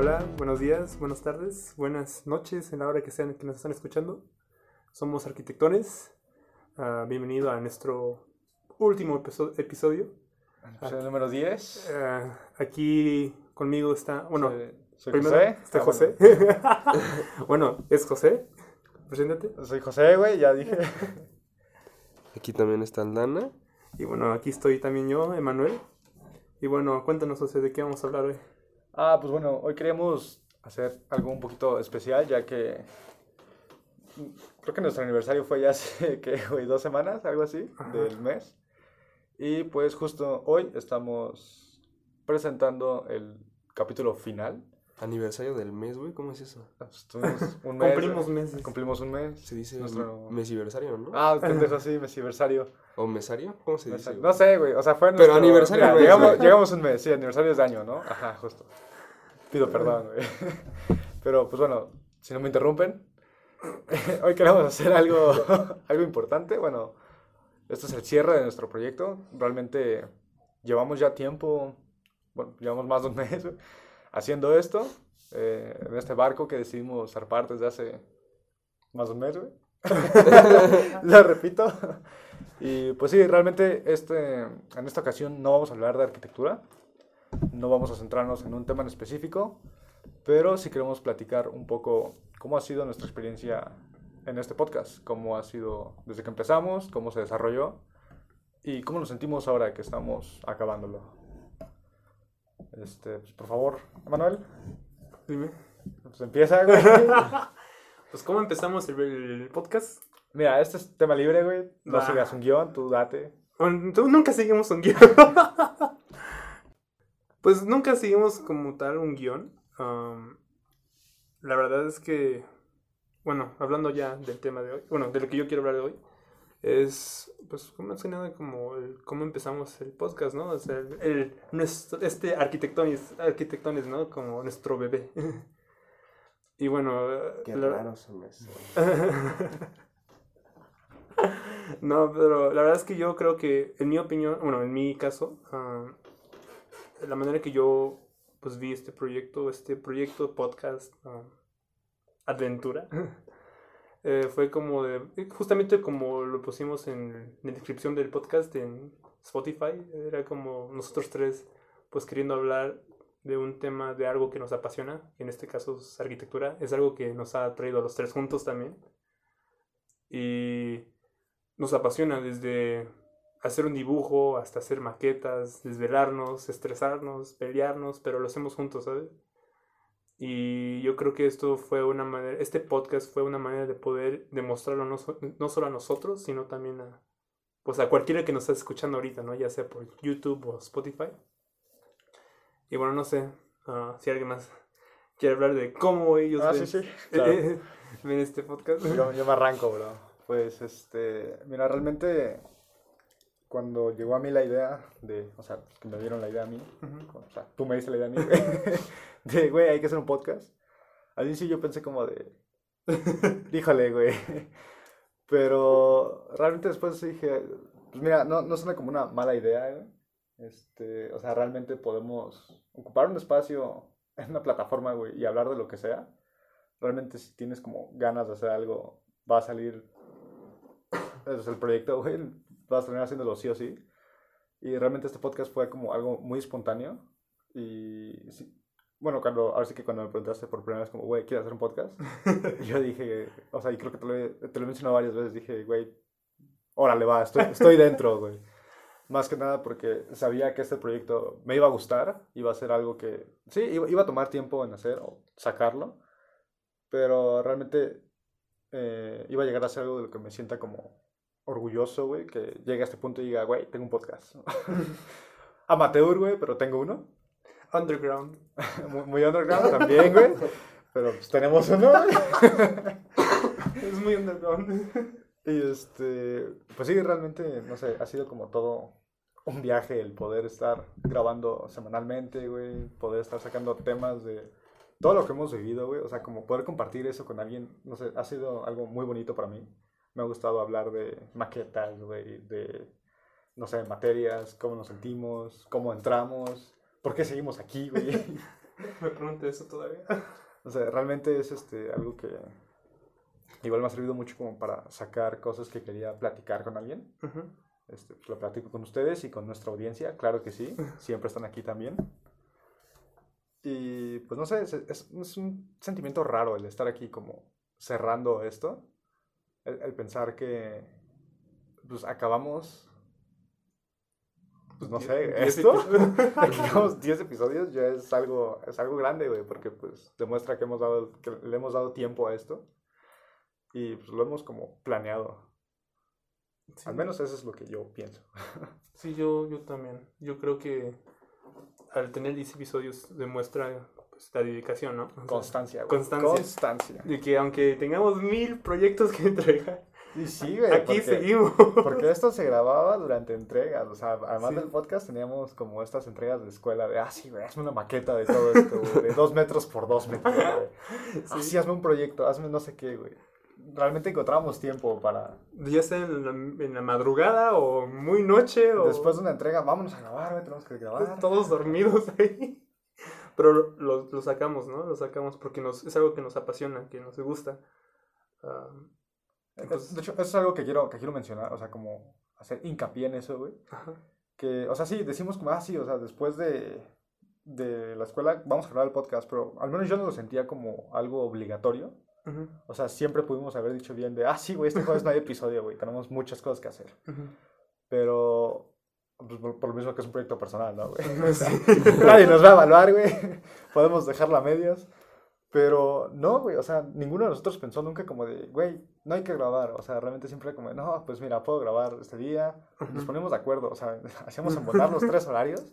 hola, buenos días, buenas tardes, buenas noches en la hora que sean que nos están escuchando. Somos arquitectones. Ah, bienvenido a nuestro último episo- episodio. Episodio número 10. Ah, aquí conmigo está, bueno, soy, soy primero José. está Ah, José. bueno, es José. Preséntate. bueno, soy José, güey, ya dije. Aquí también está Aldana. Y bueno, aquí estoy también yo, Emanuel. Y bueno, cuéntanos, José, de qué vamos a hablar hoy. Ah, pues bueno, hoy queríamos hacer algo un poquito especial, ya que creo que nuestro aniversario fue ya hace, ¿qué, güey? Dos semanas, algo así, Ajá. del mes. Y pues justo hoy estamos presentando el capítulo final. Aniversario del mes, güey. ¿Cómo es eso? Estuvimos un mes. Cumplimos meses. Cumplimos un mes. Se dice Nuestro- mesiversario, ¿no? Ah, pendejo, sí, mesiversario. ¿O mesario? ¿Cómo se dice? güey? No sé, güey. O sea, fue Pero nuestro... aniversario Mira, no es, llegamos, güey. llegamos un mes, sí, aniversario es de año, ¿no? Ajá, justo. Pido perdón, güey. Pero, pues bueno, si no me interrumpen, hoy queremos hacer algo, algo importante. Bueno, este es el cierre de nuestro proyecto. Realmente llevamos ya tiempo, bueno, llevamos más de un mes güey, haciendo esto, eh, en este barco que decidimos zarpar desde hace más de un mes, güey. Lo repito. Y pues sí, realmente este, en esta ocasión no vamos a hablar de arquitectura, no vamos a centrarnos en un tema en específico, pero sí queremos platicar un poco cómo ha sido nuestra experiencia en este podcast, cómo ha sido desde que empezamos, cómo se desarrolló y cómo nos sentimos ahora que estamos acabándolo. Este, pues, por favor, Manuel, Dime. pues empieza, güey. Pues, ¿cómo empezamos el, el podcast? Mira, este es tema libre, güey. No sigas un guion, tú date. Tú nunca seguimos un guion. pues nunca seguimos como tal un guion. La verdad es que, bueno, hablando ya del tema de hoy, bueno, de lo que yo quiero hablar de hoy, es, pues, más que nada como el- cómo empezamos el podcast, ¿no? O sea, el, el- nuestro, este arquitectones, arquitectones, ¿no? Como nuestro bebé. y bueno, Qué la- raro se me. No, pero la verdad es que yo creo que, en mi opinión, bueno, en mi caso, ah, la manera que yo pues vi este proyecto, este proyecto podcast ah, Aventura, eh, fue como de, justamente como lo pusimos en la descripción del podcast en Spotify, era como nosotros tres pues queriendo hablar de un tema, de algo que nos apasiona, en este caso es arquitectura, es algo que nos ha traído a los tres juntos también. Y nos apasiona desde hacer un dibujo hasta hacer maquetas, desvelarnos, estresarnos, pelearnos, pero lo hacemos juntos, ¿sabes? Y yo creo que esto fue una manera, este podcast fue una manera de poder demostrarlo no, so- no solo a nosotros, sino también a, pues a cualquiera que nos está escuchando ahorita, ¿no? Ya sea por YouTube o Spotify. Y bueno, no sé ah, si alguien más quiere hablar de cómo ellos Ah, ven, sí, sí. claro. ven este podcast. Yo, yo me arranco, bro. Pues, este, mira, realmente cuando llegó a mí la idea de, o sea, que me dieron la idea a mí, Ujú. o sea, tú me diste la idea a mí, güey, de, güey, hay que hacer un podcast. Al inicio yo pensé como de, híjole, güey. Pero realmente después dije, pues mira, no, no suena como una mala idea, güey. Este, o sea, realmente podemos ocupar un espacio en una plataforma, güey, y hablar de lo que sea. Realmente si tienes como ganas de hacer algo, va a salir, es el proyecto, güey, vas a terminar haciéndolo sí o sí. Y realmente este podcast fue como algo muy espontáneo. Y sí, bueno, cuando, ahora sí que cuando me preguntaste por primera vez como, güey, ¿quieres hacer un podcast? yo dije, o sea, y creo que te lo, he- te lo he mencionado varias veces, dije, güey, órale, va, estoy, estoy dentro, güey. Más que nada porque sabía que este proyecto me iba a gustar, iba a ser algo que, sí, iba, iba a tomar tiempo en hacer o sacarlo, pero realmente eh, iba a llegar a ser algo de lo que me sienta como orgulloso, güey, que llegue a este punto y diga, güey, tengo un podcast. Amateur, güey, pero tengo uno. Underground. Muy, muy underground también, güey. Pero pues tenemos uno. Es muy underground. Y este, pues sí, realmente, no sé, ha sido como todo un viaje el poder estar grabando semanalmente, güey, poder estar sacando temas de todo lo que hemos vivido, güey, o sea, como poder compartir eso con alguien, no sé, ha sido algo muy bonito para mí. Me ha gustado hablar de maquetas, güey, de, no sé, materias, cómo nos sentimos, cómo entramos, por qué seguimos aquí, güey. Me pregunté eso todavía. O sea, realmente es este, algo que igual me ha servido mucho como para sacar cosas que quería platicar con alguien. Este, pues lo platico con ustedes y con nuestra audiencia, claro que sí, siempre están aquí también. Y pues no sé, es, es- es un sentimiento raro el estar aquí como cerrando esto, el, el pensar que pues acabamos, pues no sé, Diez esto, llevamos 10 episodios, ya es algo, es algo grande, güey, porque pues demuestra que, hemos dado, que le hemos dado tiempo a esto y pues lo hemos como planeado. Sí. Al menos eso es lo que yo pienso. Sí, yo, yo también. Yo creo que al tener 10 episodios demuestra la dedicación, ¿no? O sea, Constancia, güey. Constancia. Constancia. De que aunque tengamos mil proyectos que entregar, Y sí, güey. aquí porque, seguimos. Porque esto se grababa durante entregas. O sea, además Sí. del podcast teníamos como estas entregas de escuela de, ah, sí, güey, hazme una maqueta de todo esto, güey, de dos metros por dos metros, güey. Sí, hazme un proyecto, hazme no sé qué, güey. Realmente encontrábamos tiempo para, Ya sea en la, en la madrugada o muy noche o después de una entrega, vámonos a grabar, güey, tenemos que grabar. todos dormidos ahí. Pero lo, lo sacamos, ¿no? Lo sacamos porque nos, es algo que nos apasiona, que nos gusta. Ah, Es- De hecho, eso es algo que quiero, que quiero mencionar, o sea, como hacer hincapié en eso, güey. ajá. que, o sea, sí, decimos como, ah, sí, o sea, después de, de la escuela vamos a grabar el podcast, pero al menos yo no lo sentía como algo obligatorio. Ujú, O sea, siempre pudimos haber dicho bien de, ah, sí, güey, este jueves no hay episodio, güey, tenemos muchas cosas que hacer. ujú. Pero, pues, por, por lo mismo que es un proyecto personal, ¿no, güey? Sí. Nadie nos va a evaluar, güey. Podemos dejarla a medias. Pero no, güey, o sea, ninguno de nosotros pensó nunca como de, güey, no hay que grabar. O sea, realmente siempre como, de, no, pues mira, puedo grabar este día. Nos ponemos de acuerdo, o sea, hacíamos embonar los tres horarios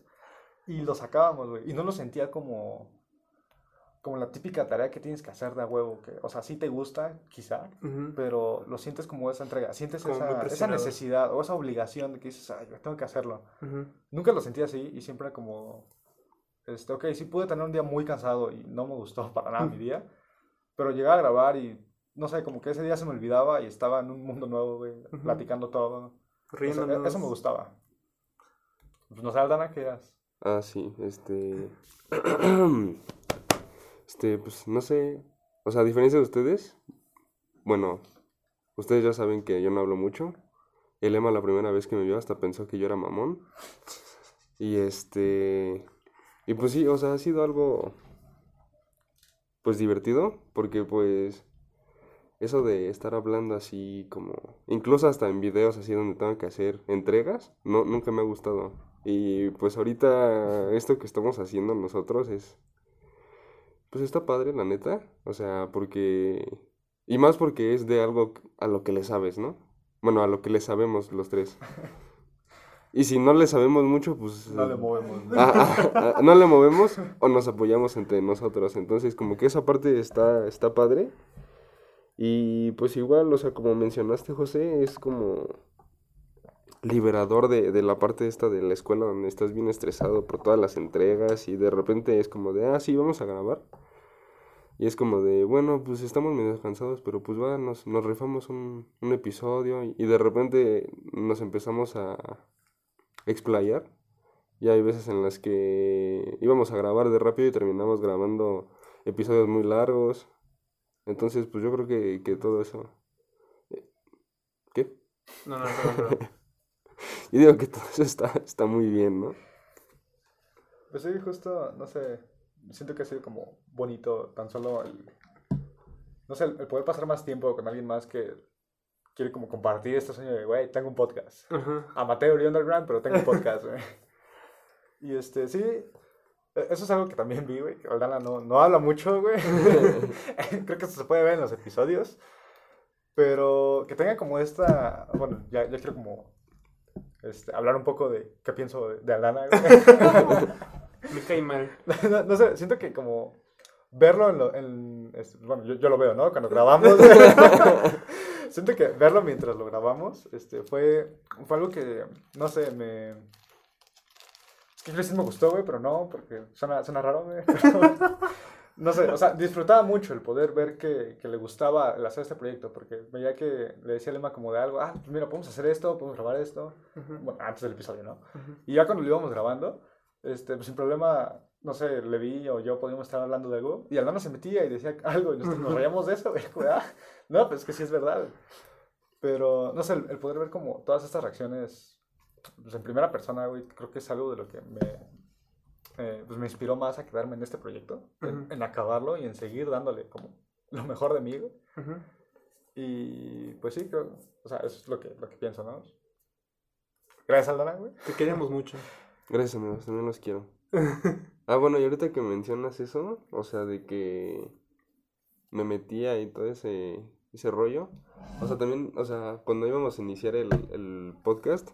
y los sacábamos, güey. Y no lo sentía como, como la típica tarea que tienes que hacer de a huevo. Que, o sea, sí te gusta, quizá, pero lo sientes como esa entrega. Sientes esa, esa necesidad o esa obligación de que dices, ay, güey, tengo que hacerlo. Nunca lo sentí así y siempre como, este, ok, sí pude tener un día muy cansado y no me gustó para nada mi día, pero llegué a grabar y, no sé, como que ese día se me olvidaba y estaba en un mundo nuevo, güey, platicando todo. O sea, Riéndonos. eso me gustaba. Pues no sé, Aldana, ¿qué eras? Ah, sí, este. este, pues no sé. O sea, a diferencia de ustedes, bueno, ustedes ya saben que yo no hablo mucho. El Emma la primera vez que me vio hasta pensó que yo era mamón. Y este. Y pues sí, o sea, ha sido algo. Pues divertido, porque pues. Eso de estar hablando así como. Incluso hasta en videos así donde tengo que hacer entregas, no, nunca me ha gustado. Y pues ahorita esto que estamos haciendo nosotros es. Pues está padre, la neta. O sea, porque. Y más porque es de algo a lo que le sabes, ¿no? Bueno, a lo que le sabemos los tres. Y si no le sabemos mucho, pues. No le movemos. ¿no? Ah, ah, no le movemos o nos apoyamos entre nosotros. Entonces, como que esa parte está, está padre. Y pues igual, o sea, como mencionaste, José, es como liberador de, de la parte esta de la escuela donde estás bien estresado por todas las entregas y de repente es como de, ah, sí, vamos a grabar. Y es como de, bueno, pues estamos medio cansados, pero pues va, nos, nos rifamos un, un episodio y, de repente nos empezamos a explayar. Y hay veces en las que íbamos a grabar de rápido y terminamos grabando episodios muy largos. Entonces, pues yo creo que, que todo eso... ¿Qué? No, no, perdón, perdón. Yo digo que todo eso está, está muy bien, ¿no? Pues sí, justo, no sé, siento que ha sido como bonito tan solo el, no sé, el poder pasar más tiempo con alguien más que quiere como compartir este sueño de, güey, tengo un podcast. Ajá. Amateur y underground, pero tengo un podcast, güey. Y este, sí, e- eso es algo que también vi, güey, que Aldana no, no habla mucho, güey. Creo que eso se puede ver en los episodios. Pero que tenga como esta, bueno, ya, ya quiero como este, hablar un poco de qué pienso de, güey. Me cae mal. no, no sé, siento que como verlo en, lo- en- es- bueno, yo, yo lo veo, ¿no? Cuando grabamos. siento que verlo mientras lo grabamos, este, fue, fue algo que, no sé, me... Es que sí me gustó, güey, pero no, porque suena, suena raro, güey. pero- no sé, o sea, disfrutaba mucho el poder ver que, que le gustaba el hacer este proyecto, porque veía que le decía a Lema como de algo, ah, pues mira, podemos hacer esto, podemos grabar esto. Bueno, antes del episodio, ¿no? Y ya cuando lo íbamos grabando, este, pues sin problema no sé, le vi o yo podíamos estar hablando de algo y Aldana se metía y decía algo y nos, nos reíamos de eso, como, ah, no, pues es que sí es verdad. Pero, no sé, el, el poder ver como todas estas reacciones pues, en primera persona, güey, creo que es algo de lo que me, eh, pues, me inspiró más a quedarme en este proyecto, en, acabarlo y en seguir dándole como lo mejor de mí. Y pues sí, creo, o sea, eso es lo que, lo que pienso, ¿no? Gracias, Aldana, güey. Te queremos mucho. Gracias, amigos, también los quiero. Ah, bueno, y ahorita que mencionas eso, o sea, de que me metía y todo ese, ese rollo, o sea, también, o sea, cuando íbamos a iniciar el, el podcast,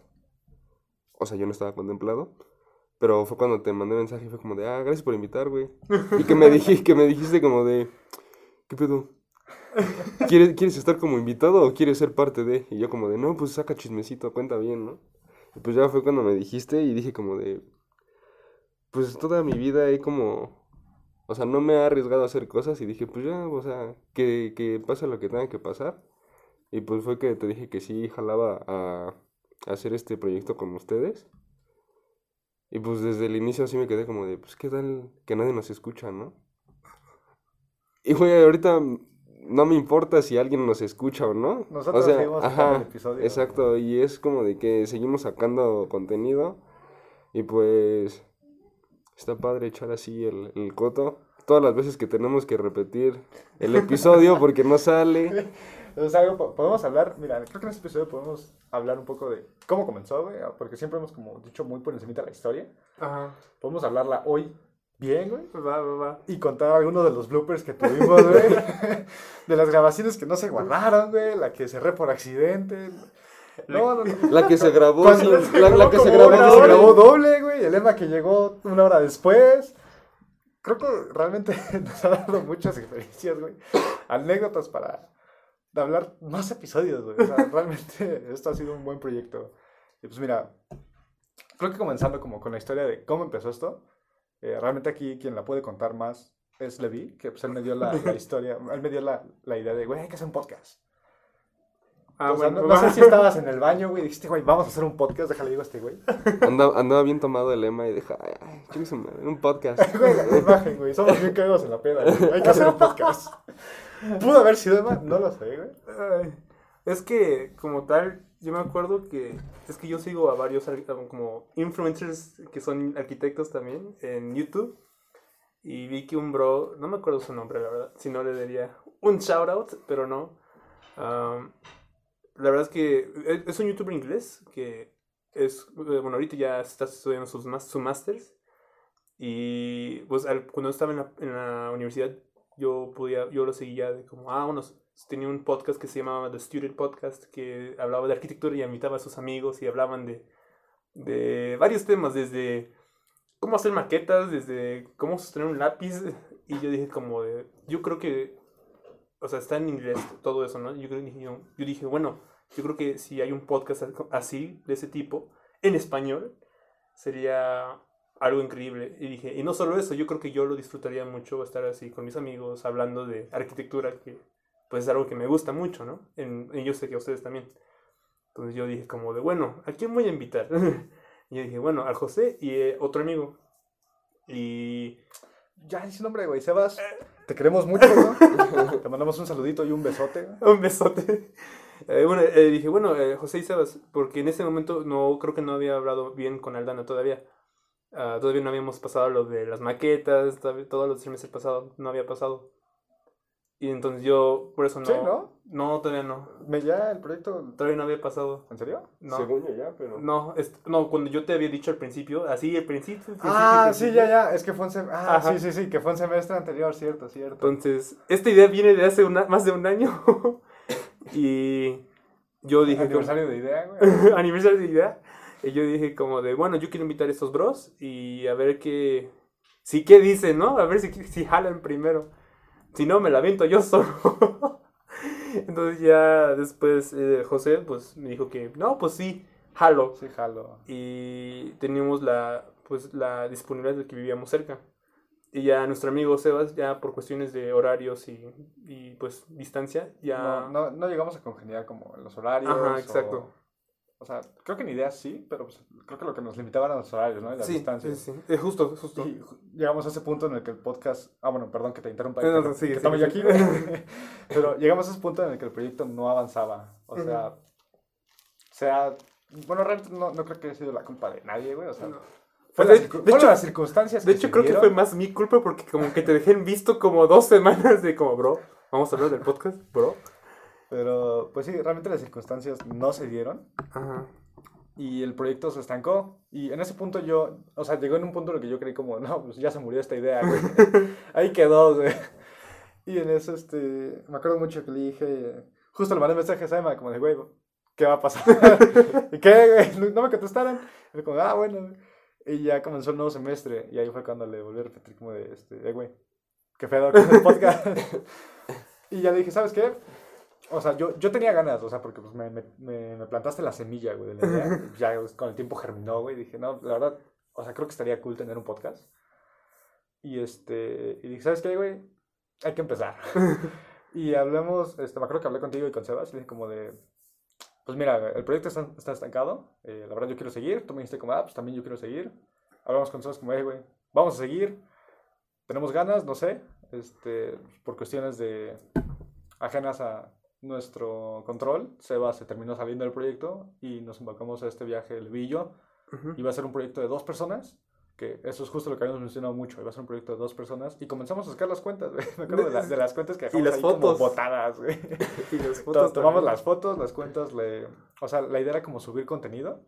o sea, yo no estaba contemplado, pero fue cuando te mandé mensaje fue como de, ah, gracias por invitar, güey. Y que me, dije, que me dijiste como de, ¿qué pedo? ¿Quieres, ¿Quieres estar como invitado o quieres ser parte de? Y yo como de, no, pues saca chismecito, cuenta bien, ¿no? Y pues ya fue cuando me dijiste y dije como de, pues toda mi vida he como, o sea, no me he arriesgado a hacer cosas y dije, pues ya, o sea, que, que pase lo que tenga que pasar. Y pues fue que te dije que sí, jalaba a hacer este proyecto con ustedes. Y pues desde el inicio así me quedé como de, pues qué tal que nadie nos escucha, ¿no? Y güey, ahorita no me importa si alguien nos escucha o no. Nosotros o sea, seguimos sacando el ajá, episodio. exacto, y es como de que seguimos sacando contenido y pues está padre echar así el, el coto. Todas las veces que tenemos que repetir el episodio porque no sale. Sea, algo, po- podemos hablar, mira, creo que en este episodio podemos hablar un poco de cómo comenzó, güey, porque siempre hemos como dicho muy por encima la historia. Ajá. Podemos hablarla hoy bien, güey, Va, va, va. y contar algunos de los bloopers que tuvimos, güey, de las grabaciones que no se guardaron, güey, la que cerré por accidente. No, no, no. La que se grabó, la, la que se grabó, hora, grabó doble, güey, el Emma que llegó una hora después. Creo que realmente nos ha dado muchas experiencias, güey. Anécdotas para hablar más episodios, güey. O sea, realmente esto ha sido un buen proyecto. Y pues mira, creo que comenzando como con la historia de cómo empezó esto, eh, realmente aquí quien la puede contar más es Levi, que pues él me dio la, la historia, él me dio la, la idea de, güey, hay que hacer un podcast. Ah, o sea, bueno, no, no sé si estabas en el baño, güey, dijiste, güey, vamos a hacer un podcast, déjale digo a este güey. andaba, andaba bien tomado el lema y deja, ay, ay, su madre, un podcast. Güey, la imagen, güey, somos bien cagados en la peda, güey, hay que hacer un podcast. ¿Pudo haber sido Emma? No lo sé, güey. Ay, Es que, como tal, yo me acuerdo que es que yo sigo a varios ar- como influencers que son arquitectos también en YouTube. Y vi que un bro, no me acuerdo su nombre, la verdad, si no le daría un shout out, pero no. Am, la verdad es que es- es un youtuber inglés que es, eh, bueno, ahorita ya está estudiando sus, su masters. Y pues al- cuando estaba en la, en la universidad, yo podía, yo lo seguía de como, ah, bueno, tenía un podcast que se llamaba The Student Podcast, que hablaba de arquitectura y invitaba a sus amigos y hablaban de, de varios temas, desde cómo hacer maquetas, desde cómo sostener un lápiz. Y yo dije como de, yo creo que, o sea, está en inglés todo eso, ¿no? Yo, yo, yo dije, bueno, yo creo que si hay un podcast así, de ese tipo, en español, sería algo increíble. Y dije, y no solo eso, yo creo que yo lo disfrutaría mucho estar así con mis amigos, hablando de arquitectura, que pues es algo que me gusta mucho, ¿no? En, y yo sé que a ustedes también. Entonces yo dije como de, bueno, ¿a quién voy a invitar? y yo dije, bueno, al José y eh, otro amigo. Y Ya dice nombre, güey, Sebas, te queremos mucho, ¿no? Te mandamos un saludito y un besote, un besote. Eh, bueno, eh, dije, bueno, eh, José y Sebas, porque en ese momento no creo que no había hablado bien con Aldana todavía. Ah, todavía no habíamos pasado lo de las maquetas, todavía- todo del semestre pasado no había pasado. Y entonces yo, por eso no. Sí, ¿no? No, todavía no. Me ya el proyecto, Todavía no había pasado. ¿en serio? No. Según yo ya, pero... No, es- no, cuando yo te había dicho al principio, así, el principio. el principio, Ah, el sí, principio. ya, ya, es que fue un semestre, ah, Ajá. sí, sí, sí, que fue un semestre anterior, cierto, cierto. Entonces, esta idea viene de hace una- más de un año. y yo dije. Aniversario de idea, güey. aniversario de idea. Y yo dije como de, bueno, yo quiero invitar a estos bros y a ver qué... Sí, qué dicen, ¿no? A ver si, si jalan primero. Si no, me la aviento yo solo. Entonces ya después eh, José pues me dijo que, no, pues sí, jalo. Sí, jalo. Y teníamos la, pues, la disponibilidad de que vivíamos cerca. Y ya nuestro amigo Sebas, ya por cuestiones de horarios y, y pues distancia, ya... No, no, no llegamos a congeniar como los horarios. Ajá, exacto. o sea, creo que en ideas sí, pero pues, creo que lo que nos limitaban eran los horarios, ¿no? Y las Sí, distancias. sí, sí. Eh, justo, justo. Y llegamos a ese punto en el que el podcast. Ah, bueno, perdón que te interrumpa. No, no, que- estamos yo aquí. Pero llegamos a ese punto en el que el proyecto no avanzaba. O sea, sea. Bueno, realmente no, no creo que haya sido la culpa de nadie, güey. O sea, fue De- las, hecho- las circunstancias. De hecho, creo que fue más mi culpa porque como que te dejé en visto como dos semanas de como, bro, vamos a hablar del podcast, bro. Pero, pues sí, realmente las circunstancias no se dieron. Ajá. y el proyecto se estancó. Y en ese punto yo, o sea, llegó en un punto en el que yo creí como, no, pues ya se murió esta idea, güey. Ahí quedó, güey. Y en eso, este, me acuerdo mucho que le dije, justo le mandé mensaje a Emma, como de, güey, ¿qué va a pasar? ¿Y qué, güey? No, me contestaron. Y como, ah, bueno. Y ya comenzó el nuevo semestre. Y ahí fue cuando le volví a repetir como de, este, eh, güey, qué pedo con el podcast. y ya le dije, ¿sabes qué? O sea, yo, yo tenía ganas, o sea, porque pues me, me, me, plantaste la semilla, güey, de la idea. Ya pues, con el tiempo germinó, güey. Dije, no, la verdad, o sea, creo que estaría cool tener un podcast. Y este, y dije, ¿sabes qué, güey? Hay que empezar. y hablamos, este, me acuerdo que hablé contigo y con Sebas, y dije como de, pues mira, el proyecto está, está estancado, eh, la verdad yo quiero seguir, tú me dijiste como, ah, pues también yo quiero seguir. Hablamos con Sebas como, hey, güey, vamos a seguir, tenemos ganas, no sé, este, por cuestiones de ajenas a nuestro control, Sebas se terminó saliendo del proyecto y nos embarcamos a este viaje, el y yo. Ujú. Iba a ser un proyecto de dos personas, que eso es justo lo que habíamos mencionado mucho, iba a ser un proyecto de dos personas y comenzamos a sacar las cuentas, güey. Me acuerdo de, la- de las cuentas que Y dejamos las ahí como botadas, güey. Y las To- fotos Tomamos las fotos, las cuentas, le... o sea, la idea era como subir contenido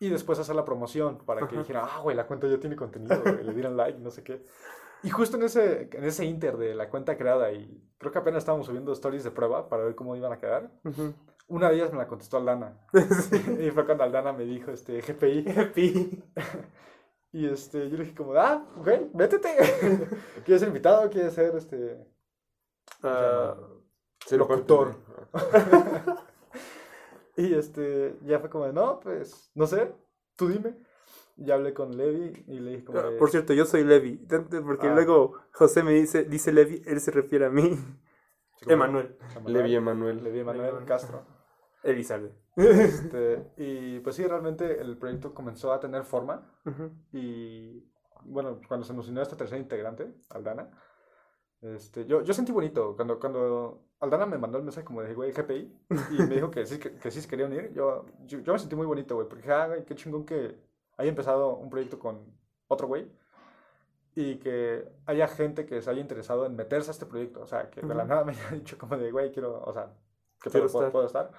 y después hacer la promoción para que Ajá. dijeran, ah, güey, la cuenta ya tiene contenido, güey, le dieran like, no sé qué. Y justo en ese, en ese inter de la cuenta creada y creo que apenas estábamos subiendo stories de prueba para ver cómo iban a quedar, una de ellas me la contestó Aldana. y fue cuando Aldana me dijo, este, GPI. Happy. Y este, yo le dije como, ah, ok, métete. ¿Quieres ser invitado? ¿Quieres ser, este, Ah, Ser Locutor. Y este, ya fue como, no, pues, no sé, tú dime. Ya hablé con Levi y le dije como, de, por cierto, yo soy Levi. Porque Ah. luego José me dice, dice Levi, él se refiere a mí. Emanuel. Levi Emanuel. Levi Emanuel. Castro. Elizabeth. Este, y pues sí, realmente el proyecto comenzó a tener forma. Ujú. Y bueno, cuando se nos unió esta tercera integrante, Aldana, este, yo, yo sentí bonito. Cuando, cuando Aldana me mandó el mensaje como de, güey, GPI, y me dijo que sí, que, que sí se quería unir, yo, yo, yo me sentí muy bonito, güey, porque dije, ah, güey, qué chingón que haya empezado un proyecto con otro güey y que haya gente que se haya interesado en meterse a este proyecto. O sea, que de la Ujú. nada me haya dicho como de, güey, quiero, o sea, que puedo, estar. puedo estar.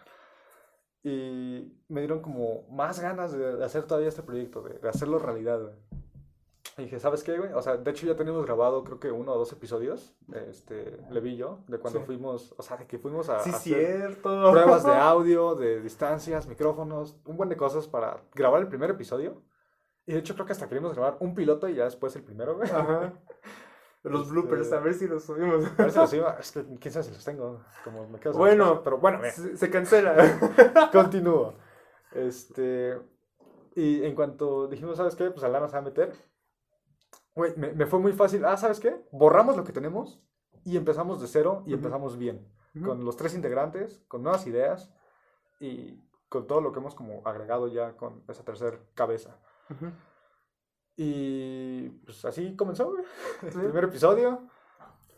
Y me dieron como más ganas de, de hacer todavía este proyecto, de, de hacerlo realidad, güey. Y dije, ¿sabes qué, güey? O sea, de hecho ya tenemos grabado creo que uno o dos episodios, este, Levi y yo, de cuando Sí. fuimos, o sea, de que fuimos a, Sí, a hacer cierto. pruebas de audio, de distancias, micrófonos, un buen de cosas para grabar el primer episodio. Y de hecho creo que hasta queríamos grabar un piloto y ya después el primero, güey. Ajá. Los Este- bloopers, a ver si los subimos. A ver si los iba, es que quién sabe si los tengo, como me quedo Bueno. pero bueno. Se, se cancela. Continúo. Este. Y en cuanto dijimos, ¿sabes qué? Pues Alana se va a meter. Güey, me, me fue muy fácil. Ah, ¿sabes qué? Borramos lo que tenemos y empezamos de cero y Ujú. empezamos bien. Ujú. Con los tres integrantes, con nuevas ideas y con todo lo que hemos como agregado ya con esa tercera cabeza. Y pues así comenzó, güey. El Sí. primer episodio.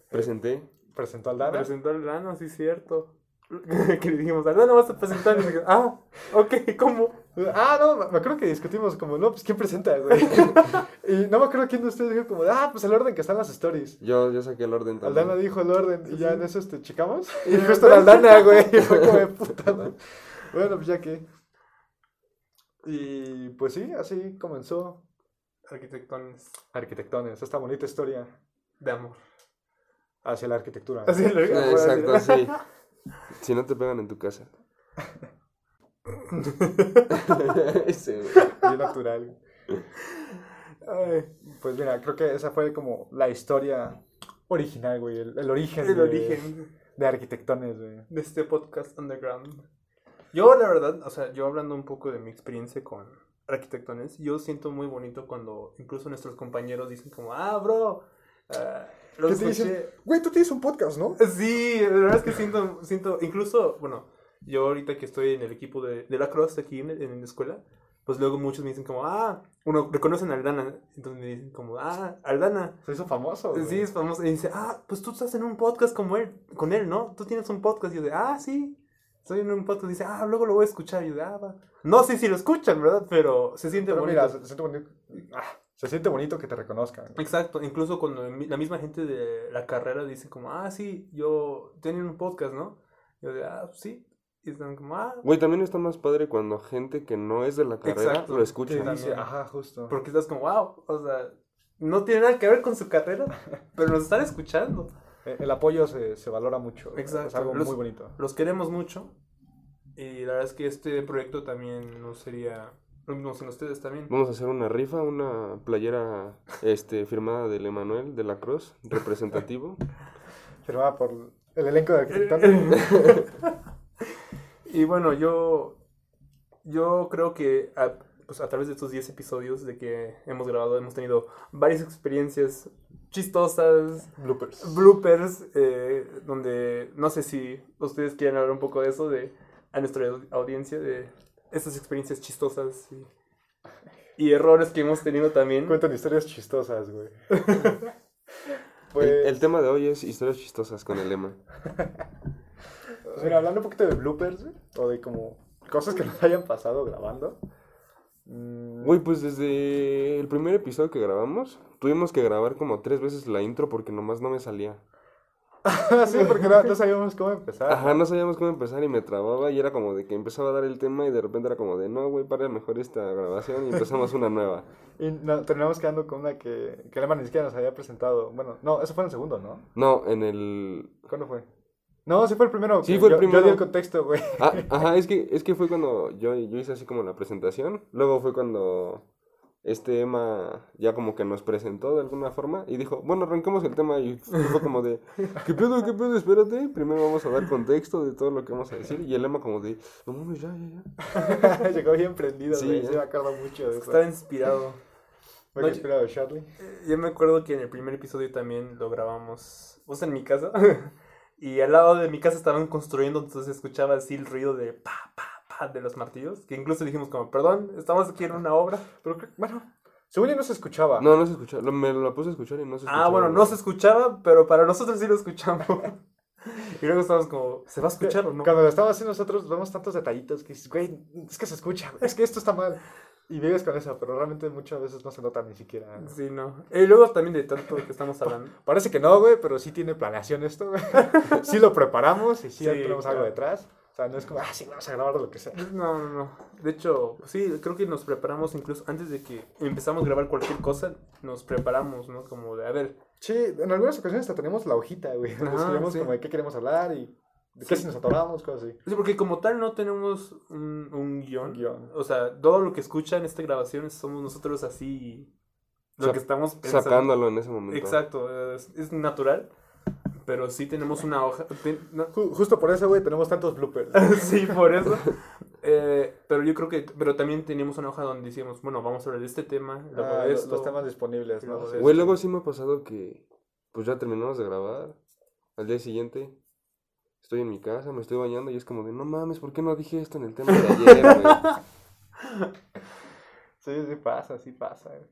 Presenté. Presentó Aldana. Presentó al Lano, sí, cierto. que le dijimos, al Lano vas a presentar. Y dije, ah, ok, ¿cómo? Ah, no, me acuerdo que discutimos como, no, pues ¿quién presenta, güey? y no me acuerdo quién de ustedes dijo como, ah, pues el orden que están las stories. Yo, yo saqué el orden también. Aldana dijo el orden y ya Sí. en eso este, checamos. Y justo era Aldana, güey. Y fue como de puta. Bueno, pues ya que. Y pues sí, así comenzó Arquitectones Arquitectones, esta bonita historia de amor. hacia la arquitectura. Así lo Eh, Exacto, sí. Si no te pegan en tu casa. Bien natural. Ay, Pues mira, creo que esa fue como la historia original, güey. El, el origen. el de- origen De Arquitectones, güey. de este podcast underground. Yo, la verdad, o sea, yo hablando un poco de mi experiencia con arquitectones, yo siento muy bonito cuando incluso nuestros compañeros dicen como, ah, bro, ah, lo ¿Qué te escuché". dicen? Güey, tú tienes un podcast, ¿no? Sí, la verdad es que siento, siento, incluso, bueno, yo ahorita que estoy en el equipo de, de la cross aquí en, en la escuela, pues luego muchos me dicen como, ah, uno reconocen a Aldana, entonces me dicen como, ah, Aldana. Se hizo famoso. güey. Sí, es famoso. Y dice, ah, pues tú estás en un podcast como él, con él, ¿no? Tú tienes un podcast. Y yo de, ah, sí, estoy en un podcast. Y dice, ah, luego lo voy a escuchar. Y yo de, ah, va. No sé si lo escuchan, ¿verdad? Pero se siente Pero bonito. mira, se, se siente bonito. ah, se siente bonito que te reconozcan. Exacto, incluso cuando la misma gente de la carrera dice como, ah, sí, yo tenía un podcast, ¿no? Yo de, ah, sí. Y están como, ah, Güey, también está más padre cuando gente que no es de la carrera Exacto. lo escucha. Sí, dice, también. ajá, justo. porque estás como, wow, o sea, no tiene nada que ver con su carrera, pero nos están escuchando. Eh, El apoyo se, se valora mucho. Exacto. Es algo Los- muy bonito. Los queremos mucho y la verdad es que este proyecto también no sería lo mismo sin ustedes también. Vamos a hacer una rifa, una playera este, firmada del Emanuel de la Cruz, representativo. Firmada por el elenco de Arquitectónica. Y bueno, yo, yo creo que a, pues a través de estos 10 episodios de que hemos grabado hemos tenido varias experiencias chistosas, Bloopers. bloopers, eh, donde no sé si ustedes quieren hablar un poco de eso, de a nuestra au- audiencia, de estas experiencias chistosas y, y errores que hemos tenido también. Cuentan historias chistosas, güey. El, pues, el tema de hoy es historias chistosas con el Ema. pues mira, hablando un poquito de bloopers, güey, o de como cosas que nos hayan pasado grabando. Mm, Güey, pues desde el primer episodio que grabamos, tuvimos que grabar como tres veces la intro porque nomás no me salía. sí, porque no, no sabíamos cómo empezar. Ajá, no sabíamos cómo empezar y me trababa y era como de que empezaba a dar el tema y de repente era como de, no, güey, para mejor esta grabación y empezamos una nueva. Y no, terminamos quedando con una que, que Lema ni siquiera nos había presentado. Bueno, no, eso fue en el segundo, ¿no? No, en el... ¿Cuándo fue? No, sí fue el primero. Sí, fue el yo- primero. Yo di el contexto, güey. Ah, ajá, es que, es que fue cuando yo, yo hice así como la presentación, luego fue cuando este Emma ya como que nos presentó de alguna forma y dijo, bueno, arrancamos el tema y fue como de, ¿qué pedo, qué pedo? Espérate, primero vamos a dar contexto de todo lo que vamos a decir y el Emma como de, no mames, ya, ya, ya. Llegó bien prendido, Sí, güey. ya. Sí, me acuerdo mucho de eso. Estaba inspirado. No, que inspirado Charlie. Yo me acuerdo que en el primer episodio también lo grabamos, pues en mi casa, y al lado de mi casa estaban construyendo, entonces se escuchaba así el ruido de pa, pa, pa de los martillos, que incluso dijimos como, perdón, estamos aquí en una obra. Pero bueno, según yo no se escuchaba. No, no se escuchaba, me lo puse a escuchar y no se escuchaba. Ah, bueno, no se escuchaba, pero para nosotros sí lo escuchamos. y luego estábamos como, ¿se va a escuchar o no? Cuando lo estamos haciendo nosotros vemos tantos detallitos que dices, güey, es que se escucha, es que esto está mal. Y vives con eso, pero realmente muchas veces no se nota ni siquiera. Sí, no. Y luego también de tanto que estamos hablando. Parece que no, güey, pero sí tiene planeación esto, güey. sí lo preparamos y sí, Sí, tenemos algo claro. detrás. O sea, no es como, ah, sí, vamos a grabar lo que sea. No, no, no. De hecho, sí, creo que nos preparamos incluso antes de que empezamos a grabar cualquier cosa, nos preparamos, ¿no? Como de, a ver, Sí, en algunas ocasiones hasta tenemos la hojita, güey. Ajá, escribimos sí. como de qué queremos hablar y de qué Sí. si nos atoramos, cosas así. Sí, porque como tal no tenemos un, un guion. Un guion. O sea, todo lo que escuchan en esta grabación somos nosotros así. Lo Sa- que estamos pensando. Sacándolo en ese momento. Exacto, es, es natural. Pero sí tenemos una hoja. ten- no- Ju- justo por eso, güey, tenemos tantos bloopers. sí, por eso. Eh, pero yo creo que. Pero también teníamos una hoja donde decíamos, bueno, vamos a hablar de este tema. Luego Ah, de los, esto. los temas disponibles, ¿no? Güey, luego sí me ha pasado que, pues ya terminamos de grabar, al día siguiente, estoy en mi casa, me estoy bañando y es como de, no mames, ¿por qué no dije esto en el tema de ayer, güey? Sí, sí pasa, sí pasa. güey.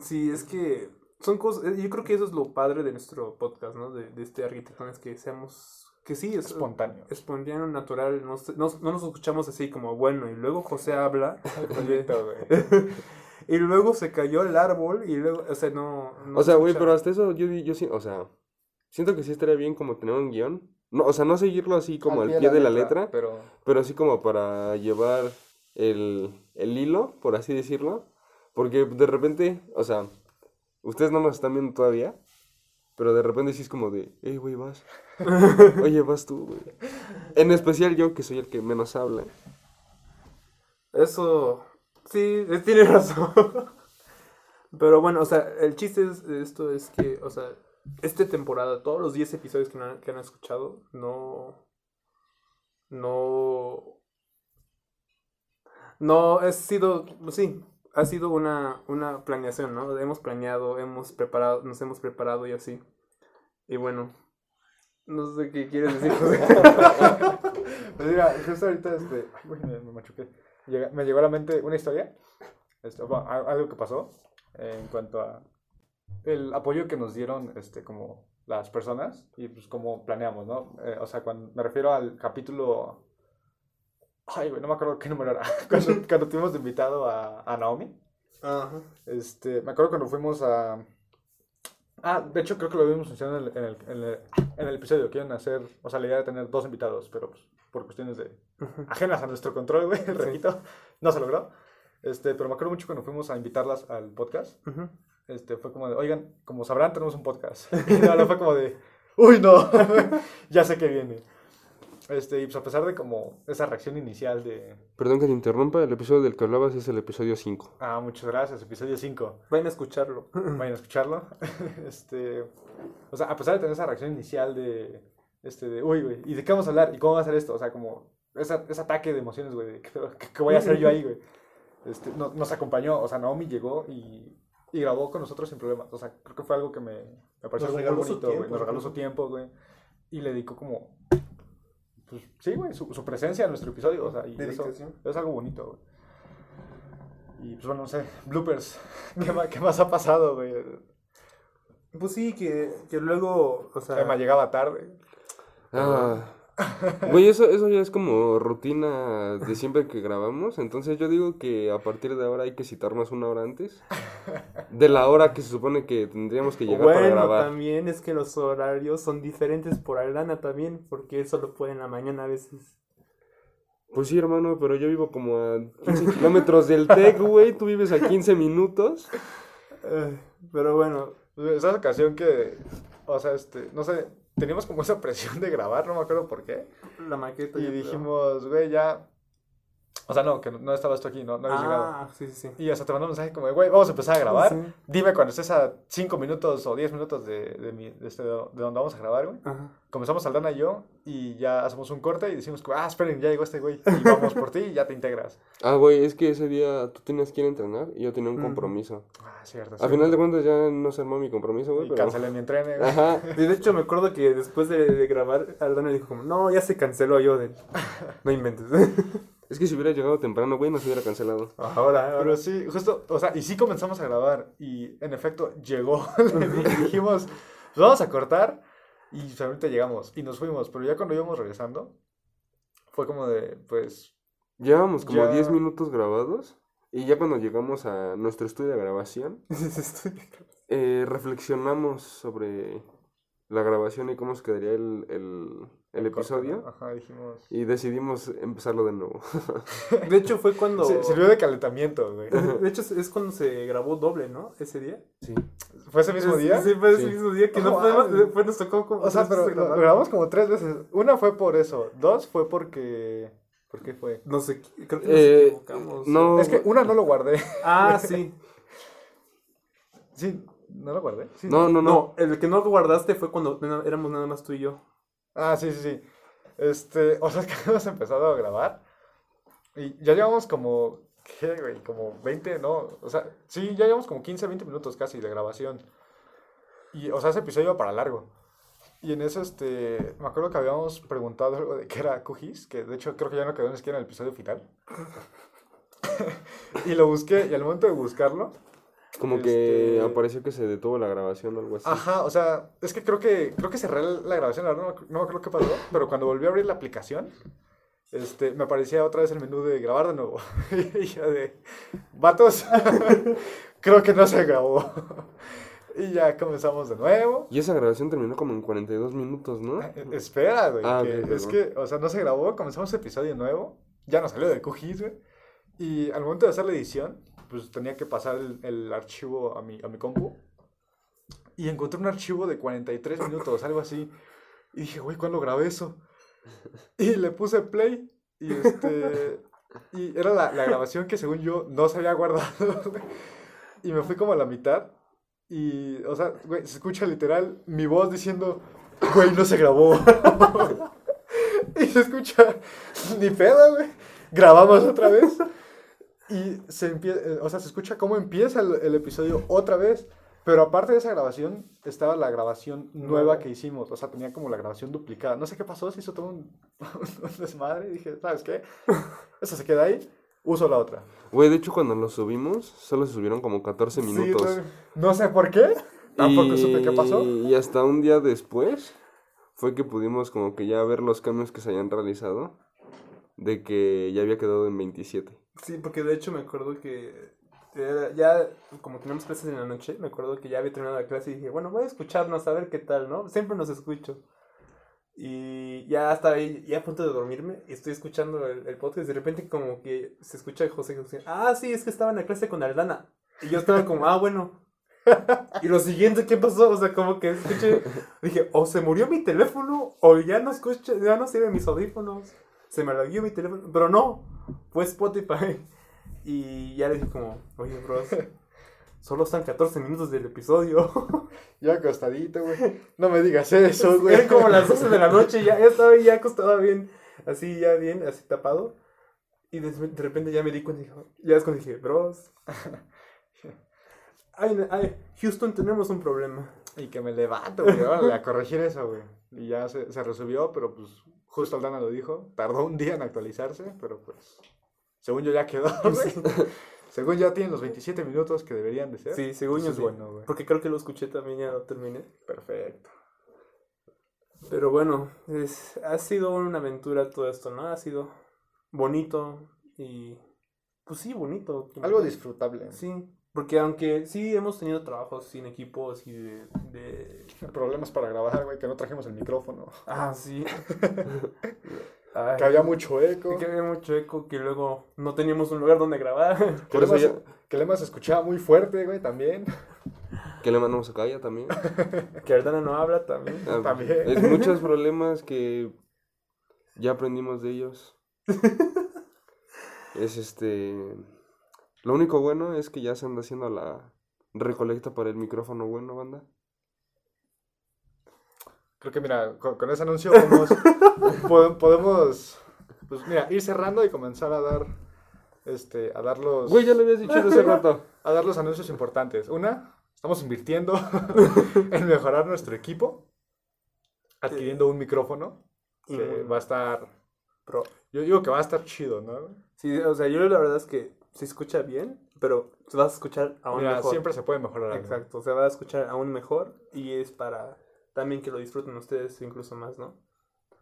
Sí, es que son cosas. eh, Yo creo que eso es lo padre de nuestro podcast, ¿no? De, de este arquitecto, es que seamos. Que sí, es Espontáneo. espontáneo, natural. No, no, no nos escuchamos así como bueno. Y luego José habla. Y luego se cayó el árbol. Y luego, o sea, no. no O sea, se güey, pero hasta eso yo, yo sí, o sea, siento que sí estaría bien como tener un guion. No, o sea, no seguirlo así como al pie de la letra, Pero pero así como para llevar el, el hilo, por así decirlo. Porque de repente, o sea, ustedes no nos están viendo todavía, pero de repente sí es como de, hey, güey, vas. Oye, vas tú, güey. En especial yo, que soy el que menos habla. Eso. Sí, tiene razón. Pero bueno, o sea, el chiste es, de esto es que, o sea, esta temporada, todos los 10 episodios que, que han escuchado, no. No. No, ha sido. Sí, ha sido una, una planeación, ¿no? Hemos planeado, hemos preparado, nos hemos preparado y así. Y bueno. No sé qué quieres decir, José. Pues mira, justo ahorita, este, güey, me, machuqué. Me llegó a la mente una historia, a- algo que pasó en cuanto a el apoyo que nos dieron, este, como las personas y pues cómo planeamos, ¿no? Eh, o sea, cuando me refiero al capítulo, ay, güey, no me acuerdo qué número era, cuando, cuando tuvimos de invitado a, a Naomi, Ajá. este, me acuerdo cuando fuimos a... Ah, de hecho creo que lo habíamos mencionado en el, en el, en el, en el episodio, quieren hacer, o sea, la idea de tener dos invitados, pero pues, por cuestiones de ajenas a nuestro control, güey, el requito, no se logró. Este, pero me acuerdo mucho cuando fuimos a invitarlas al podcast, Ujú. Este, fue como de, oigan, como sabrán, tenemos un podcast. Y no, no fue como de, uy, no, ya sé que viene. Este, y pues a pesar de como esa reacción inicial de, Perdón que te interrumpa, el episodio del que hablabas es el episodio 5. ah, muchas gracias, episodio 5. Vayan a escucharlo. vayan a escucharlo. este, o sea, a pesar de tener esa reacción inicial de, este, de, uy, güey, ¿y de qué vamos a hablar? ¿Y cómo va a ser esto? O sea, como esa, ese ataque de emociones, güey, de, ¿qué, qué- qué voy a hacer yo ahí, güey? Este, no- nos acompañó, o sea, Naomi llegó y, y grabó con nosotros sin problemas. O sea, creo que fue algo que me, me pareció muy bonito, güey. Nos regaló su tiempo, güey. Y le dedicó como, pues, sí, güey, su, su presencia en nuestro episodio, o sea, y eso es algo bonito, güey. Y pues bueno, no sé, bloopers. ¿Qué, ma- qué más ha pasado, güey? Pues sí, que, que luego, o sea... Emma llegaba tarde. Ah. Güey, eso, eso ya es como rutina de siempre que grabamos. Entonces yo digo que a partir de ahora hay que citarnos una hora antes. De la hora que se supone que tendríamos que llegar para Bueno, grabar. también es que los horarios son diferentes por Alana también, porque él solo puede en la mañana a veces. Pues sí, hermano, pero yo vivo como a 15 kilómetros del TEC, güey. Tú vives a 15 minutos. Eh, pero bueno, Esa ocasión que, o sea, este, no sé, teníamos como esa presión de grabar, no me acuerdo por qué. la maqueta... Y dijimos, güey, ya. O sea, no, que no, no estaba esto aquí, no, no había llegado. Ah, sí, sí, sí. Y hasta te mandó un mensaje como, de, güey, vamos a empezar a grabar. Sí. Dime cuando estés a 5 minutos o 10 minutos de, de, mi, de, este, de donde vamos a grabar, güey. Ajá. Comenzamos Aldana y yo y ya hacemos un corte y decimos, ah, esperen, ya llegó este güey. Y vamos por ti y ya te integras. Ah, güey, es que ese día tú tenías que ir a entrenar y yo tenía un compromiso. Ah, cierto. A cierto. final de cuentas ya no se armó mi compromiso, güey, Y pero... cancelé mi entrene, güey. Ajá. Y de hecho me acuerdo que después de, de grabar, Aldana dijo como, no, ya se canceló yo de... No inventes. Es que si hubiera llegado temprano, güey, nos hubiera cancelado. ahora, ahora. Pero sí, justo, o sea, y sí comenzamos a grabar y en efecto llegó, le di- dijimos, pues vamos a cortar y pues, ahorita llegamos y nos fuimos, pero ya cuando íbamos regresando fue como de, pues, Llevábamos como Ya. 10 minutos grabados y ya cuando llegamos a nuestro estudio de grabación, eh, reflexionamos sobre la grabación y cómo se quedaría el, el, el episodio ¿no? Ajá, dijimos. y decidimos empezarlo de nuevo. De hecho fue cuando... Sirvió de calentamiento, güey. De hecho es- cuando se grabó doble, ¿no? Ese día. Sí. ¿Fue ese mismo día? Sí, fue ese Sí. mismo día que no Oh, podemos... Fue, nos tocó como... O sea, pero lo, lo grabamos como tres veces. Una fue por eso, dos fue porque... ¿Por qué fue? No sé, creo que nos Eh, equivocamos. no, Es que una no lo guardé. Ah, sí. Sí, no lo guardé. Sí. no, no, no. No, el que no guardaste fue cuando éramos nada más tú y yo. Ah, sí, sí, sí. Este, o sea, que hemos empezado a grabar y ya llevamos como, ¿qué, güey? Como 20, ¿no? O sea, sí, ya llevamos como 15, 20 minutos casi de grabación. Y, o sea, ese episodio iba para largo. Y en eso, este, me acuerdo que habíamos preguntado algo de qué era Cookies, que de hecho creo que ya no quedó ni siquiera en el episodio final. y lo busqué, y al momento de buscarlo, Como que este- apareció que se detuvo la grabación o algo así. Ajá, o sea, es que creo que creo que cerré la grabación, la verdad, no, no acuerdo qué pasó, pero cuando volví a abrir la aplicación, este, me aparecía otra vez el menú de grabar de nuevo. y yo de, vatos, creo que no se grabó. y ya comenzamos de nuevo. Y esa grabación terminó como en 42 minutos, ¿no? Eh, Espera, güey, Ah, que es que, o sea, no se grabó, comenzamos episodio nuevo, ya nos salió de Cookies, güey, y al momento de hacer la edición, pues tenía que pasar el, el archivo a mi, a mi compu, y encontré un archivo de 43 minutos, algo así, y dije, güey, ¿cuándo grabé eso? Y le puse play, y este, y era la, la grabación que según yo no se había guardado, y me fui como a la mitad, y, o sea, güey, se escucha literal mi voz diciendo, güey, no se grabó. y se escucha, ni pedo, güey. Grabamos otra vez. Y se empieza, o sea, se escucha cómo empieza el, el episodio otra vez. Pero aparte de esa grabación, estaba la grabación nueva que hicimos. O sea, tenía como la grabación duplicada. No sé qué pasó, se hizo todo un, un desmadre. Y dije, ¿sabes qué? Esa se queda ahí, uso la otra. Güey, de hecho, cuando lo subimos, solo se subieron como 14 minutos. Sí, no, no sé por qué. Tampoco y... supe qué pasó. Y hasta un día después fue que pudimos como que ya ver los cambios que se habían realizado. De que ya había quedado en 27. Sí, porque de hecho me acuerdo que ya, como teníamos clases en la noche, me acuerdo que ya había terminado la clase y dije, bueno, voy a escucharnos a ver qué tal, ¿no? Siempre nos escucho. Y ya estaba ahí, ya a punto de dormirme, y estoy escuchando el, el podcast, y de repente como que se escucha José José, ah, sí, es que estaba en la clase con Aldana. Y yo estaba como, ah, bueno. Y lo siguiente, ¿qué pasó? O sea, como que escuché, dije, o se murió mi teléfono, o ya no escucho, ya no sirven mis audífonos, se me laguió mi teléfono, pero no, fue Spotify. Y ya le dije como, oye, bros, solo están 14 minutos del episodio. Yo acostadito, güey. No me digas eso, güey. Eran como las 12 de la noche, ya, ya estaba ya acostado bien, así, ya bien, así tapado. Y de, de repente ya me di cuenta, ya es cuando dije, bros. Ay, ay, Houston, tenemos un problema. Y que me levanto, güey, a corregir eso, güey. Y ya se, se resolvió, pero pues justo Aldana lo dijo. Tardó un día en actualizarse, pero pues según yo ya quedó, güey. Según ya tienen los 27 minutos que deberían de ser. Sí, según yo es sí. bueno, güey. Porque creo que lo escuché también, ya lo terminé. Perfecto. Pero bueno, es, ha sido una aventura todo esto, ¿no? Ha sido bonito y... Pues sí, bonito. Algo disfrutable. Sí, porque aunque sí hemos tenido trabajos sin equipos y de... de- Problemas para grabar, güey, que no trajimos el micrófono. Ah, sí. Ay, Que había mucho eco. que había mucho eco, que luego no teníamos un lugar donde grabar. Que Lema, ya- se- que Lema se escuchaba muy fuerte, güey, también. Que le mandamos a Calla también. que Aldana no habla también. Ah, También. Es muchos problemas que ya aprendimos de ellos. es este. Lo único bueno es que ya se anda haciendo la recolecta para el micrófono bueno, banda. Creo que, mira, con, con ese anuncio podemos, pode- podemos, pues mira, ir cerrando y comenzar a dar, este, a dar los, Güey, ya le habías dicho hace rato. a dar los anuncios importantes. Una, estamos invirtiendo en mejorar nuestro equipo, adquiriendo un micrófono que va a estar, Pro. yo digo que va a estar chido, ¿no? Sí, o sea, yo la verdad es que se escucha bien, pero se va a escuchar aún Mira, mejor. siempre se puede mejorar. algo. Exacto, se va a escuchar aún mejor y es para también que lo disfruten ustedes incluso más, ¿no?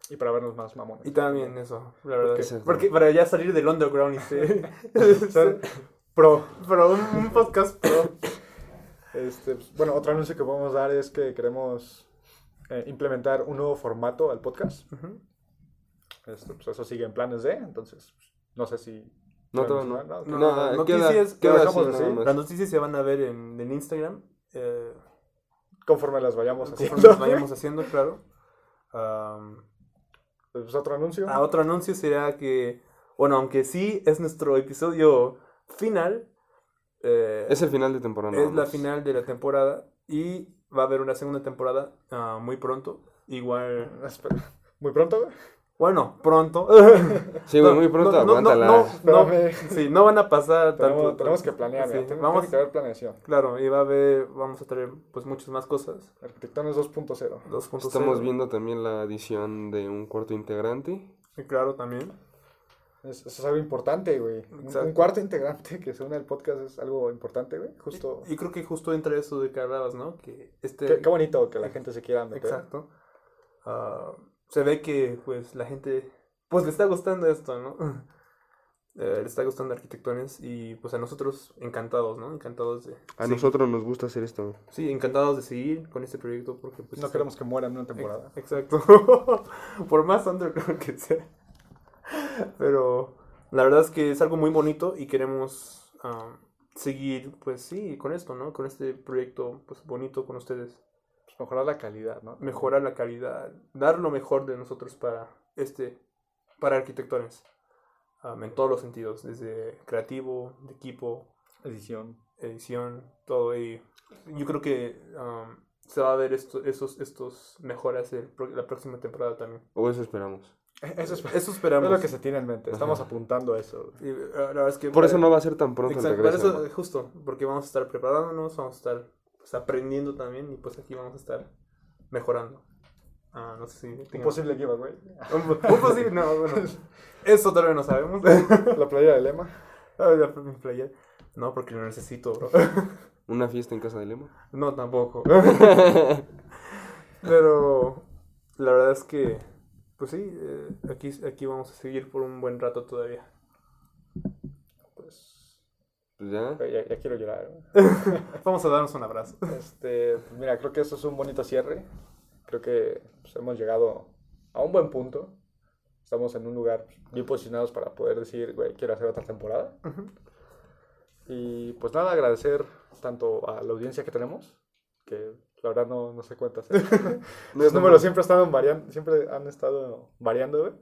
Y para vernos más mamones. Y también eso, la verdad. Porque- Porque, porque para ya salir del underground y ser, Ser pro. pero un, un podcast pro. Este, pues, bueno, otro anuncio que podemos dar es que queremos eh, implementar un nuevo formato al podcast. Esto, pues, eso sigue en planes de, entonces, pues, no sé si... No, no. No, noticias. Las noticias se van a ver en, en Instagram. Eh, Conforme las vayamos conforme haciendo. las vayamos haciendo, claro. Pues, otro anuncio. ah, otro anuncio sería que, bueno, aunque sí es nuestro episodio final, eh, Es el final de temporada. es la final de la temporada y va a haber una segunda temporada ah, muy pronto. Igual, Espera, Muy pronto, güey. Bueno, pronto. Sí, güey, No, muy pronto, no, no, no, sí, no van a pasar Tenemos, tanto. tenemos que planear, vamos, tiene que haber planeación. claro, y va a haber, vamos a traer pues muchas más cosas. Arquitectones 2.0. 2.0. Estamos viendo también la adición de un cuarto integrante. Sí, claro, también. Es- Eso es algo importante, güey. Un- cuarto integrante que se une al podcast es algo importante, güey. Justo. Y creo que justo entra eso de que hablabas, ¿no? Que este... Qué, qué bonito que la gente se quiera meter. Exacto. Ah, se ve que pues la gente pues le está gustando esto, ¿no? Eh, le está gustando Arquitectones y pues a nosotros encantados, ¿no? Encantados de... A sí, nosotros nos gusta hacer esto. Sí, encantados de seguir con este proyecto porque pues... No queremos que muera en una temporada. Exacto. Por más underground que sea. Pero la verdad es que es algo muy bonito y queremos seguir, pues sí, con esto, ¿no? Con este proyecto, pues bonito con ustedes. Mejorar la calidad, ¿no? Mejorar la calidad, dar lo mejor de nosotros para este, para arquitectones. um, en todos los sentidos, desde creativo, de equipo, Edición. edición, todo. Y yo creo que um, se va a ver esto, esos, estos mejoras el la próxima temporada también. O eso esperamos. Eso es, Eso es esperamos. lo que se tiene en mente. Estamos Ajá. apuntando a eso. Y, uh, la verdad es que Por eso no va a ser tan pronto el Exacto, por regreso. eso, justo, porque vamos a estar preparándonos, vamos a estar pues, aprendiendo también y pues aquí vamos a estar mejorando. Ah, no sé si Un tengan- posible giveaway. Un, un posible, no, bueno, eso todavía no sabemos. La playa de Lema. Ah, ya, mi player. No, porque lo necesito, bro. Una fiesta en casa de Lema. No, tampoco. Pero la verdad es que, pues sí, eh, aquí, aquí vamos a seguir por un buen rato todavía. Pues, ya. ya, ya quiero llorar. Vamos a darnos un abrazo. Este, pues mira, creo que esto es un bonito cierre. Creo que pues, hemos llegado a un buen punto. Estamos en un lugar bien posicionados para poder decir, güey, quiero hacer otra temporada. Y pues nada, agradecer tanto a la audiencia que tenemos, que la verdad no, no sé cuántas. Los números siempre, estaban variando, siempre han estado variando, güey.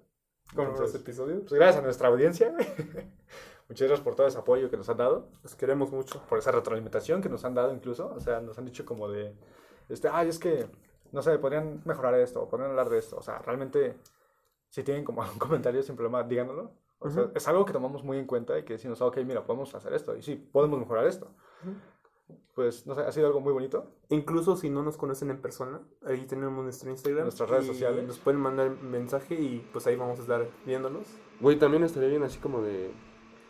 Con Entonces, los episodios. Pues gracias a nuestra audiencia. güey. Muchas gracias por todo ese apoyo que nos han dado. Los queremos mucho. por esa retroalimentación que nos han dado incluso, o sea, nos han dicho como de, este, ay, es que, no sé, podrían mejorar esto, o podrían hablar de esto, o sea, realmente, si tienen como un comentario sin problema, díganoslo, o sea, Ujú. es algo que tomamos muy en cuenta y que decimos, ok, mira, podemos hacer esto, y sí, podemos mejorar esto. Pues, no sé, ha sido algo muy bonito. Incluso si no nos conocen en persona, ahí tenemos nuestro Instagram. Nuestras redes y sociales. Nos pueden mandar mensaje y pues ahí vamos a estar viéndolos. Güey, también estaría bien así como de.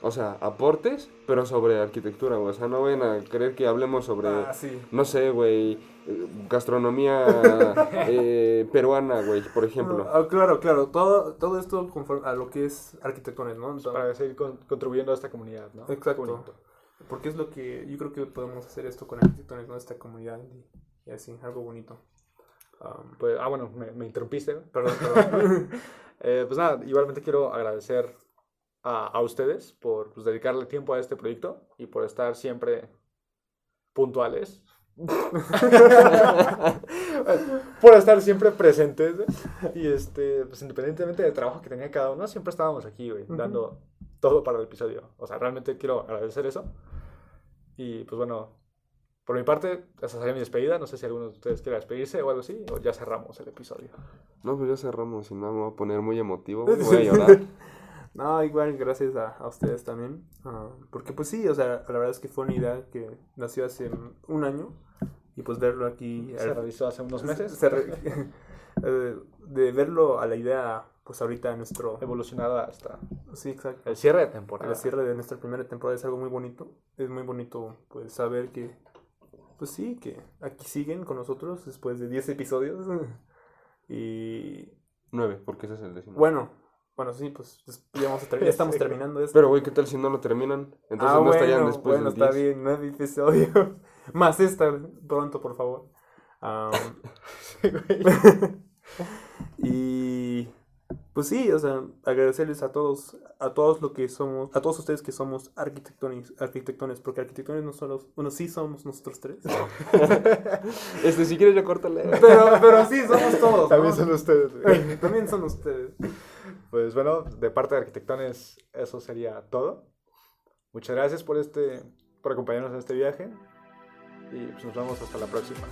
O sea, aportes, pero sobre arquitectura, güey. O sea, no vayan a creer que hablemos sobre. Ah, sí. No sé, güey. Gastronomía eh, peruana, güey, por ejemplo. Ah, claro, claro. Todo, todo esto conforme a lo que es arquitectones, ¿no? Entonces, Para seguir con- contribuyendo a esta comunidad, ¿no? Exacto. Porque es lo que yo creo que podemos hacer esto con arquitectones, ¿no? Esta comunidad y, y así, algo bonito. Um, Pues, ah, bueno, me, me interrumpiste, ¿no? perdón, perdón. Eh, pues nada, igualmente quiero agradecer a, a ustedes por pues, dedicarle tiempo a este proyecto y por estar siempre puntuales. por estar siempre presentes. Y este, pues independientemente del trabajo que tenía cada uno, siempre estábamos aquí, güey, Ujú. dando todo para el episodio. O sea, realmente quiero agradecer eso. Y pues bueno, por mi parte, esa sería mi despedida. No sé si alguno de ustedes quiera despedirse o algo así, o ya cerramos el episodio. No, pues ya cerramos, si no me voy a poner muy emotivo, voy a llorar. No, igual gracias a, a ustedes también. ah, porque pues sí, o sea, la verdad es que fue una idea que nació hace un año. Y pues verlo aquí... Se realizó hace unos meses. se re- eh, de verlo a la idea, pues ahorita en nuestro... evolucionada hasta Sí, exacto. el cierre de temporada. El cierre de nuestra primera temporada es algo muy bonito. Es muy bonito, pues, saber que, pues sí, que aquí siguen con nosotros después de 10 episodios. Y Nueve, porque ese es el décimo. bueno, bueno, sí, pues ya, vamos a ter- ya estamos Sí. terminando esto. Pero, güey, ¿qué tal si no lo terminan? Entonces ah, no estarían bueno, después bueno, del está 10. bien, 9 episodios. Más esta, pronto, por favor. Am, y pues sí, o sea, agradecerles a todos, a todos lo que somos, a todos ustedes que somos arquitectones, arquitectones, porque arquitectones no solo, bueno, sí somos nosotros tres, Este, si quieres ya córtale. pero, pero sí somos todos, También ¿no? son ustedes. güey. También son ustedes. Pues bueno, de parte de Arquitectones, eso sería todo. Muchas gracias por este, por acompañarnos en este viaje. Y pues nos vemos hasta la próxima.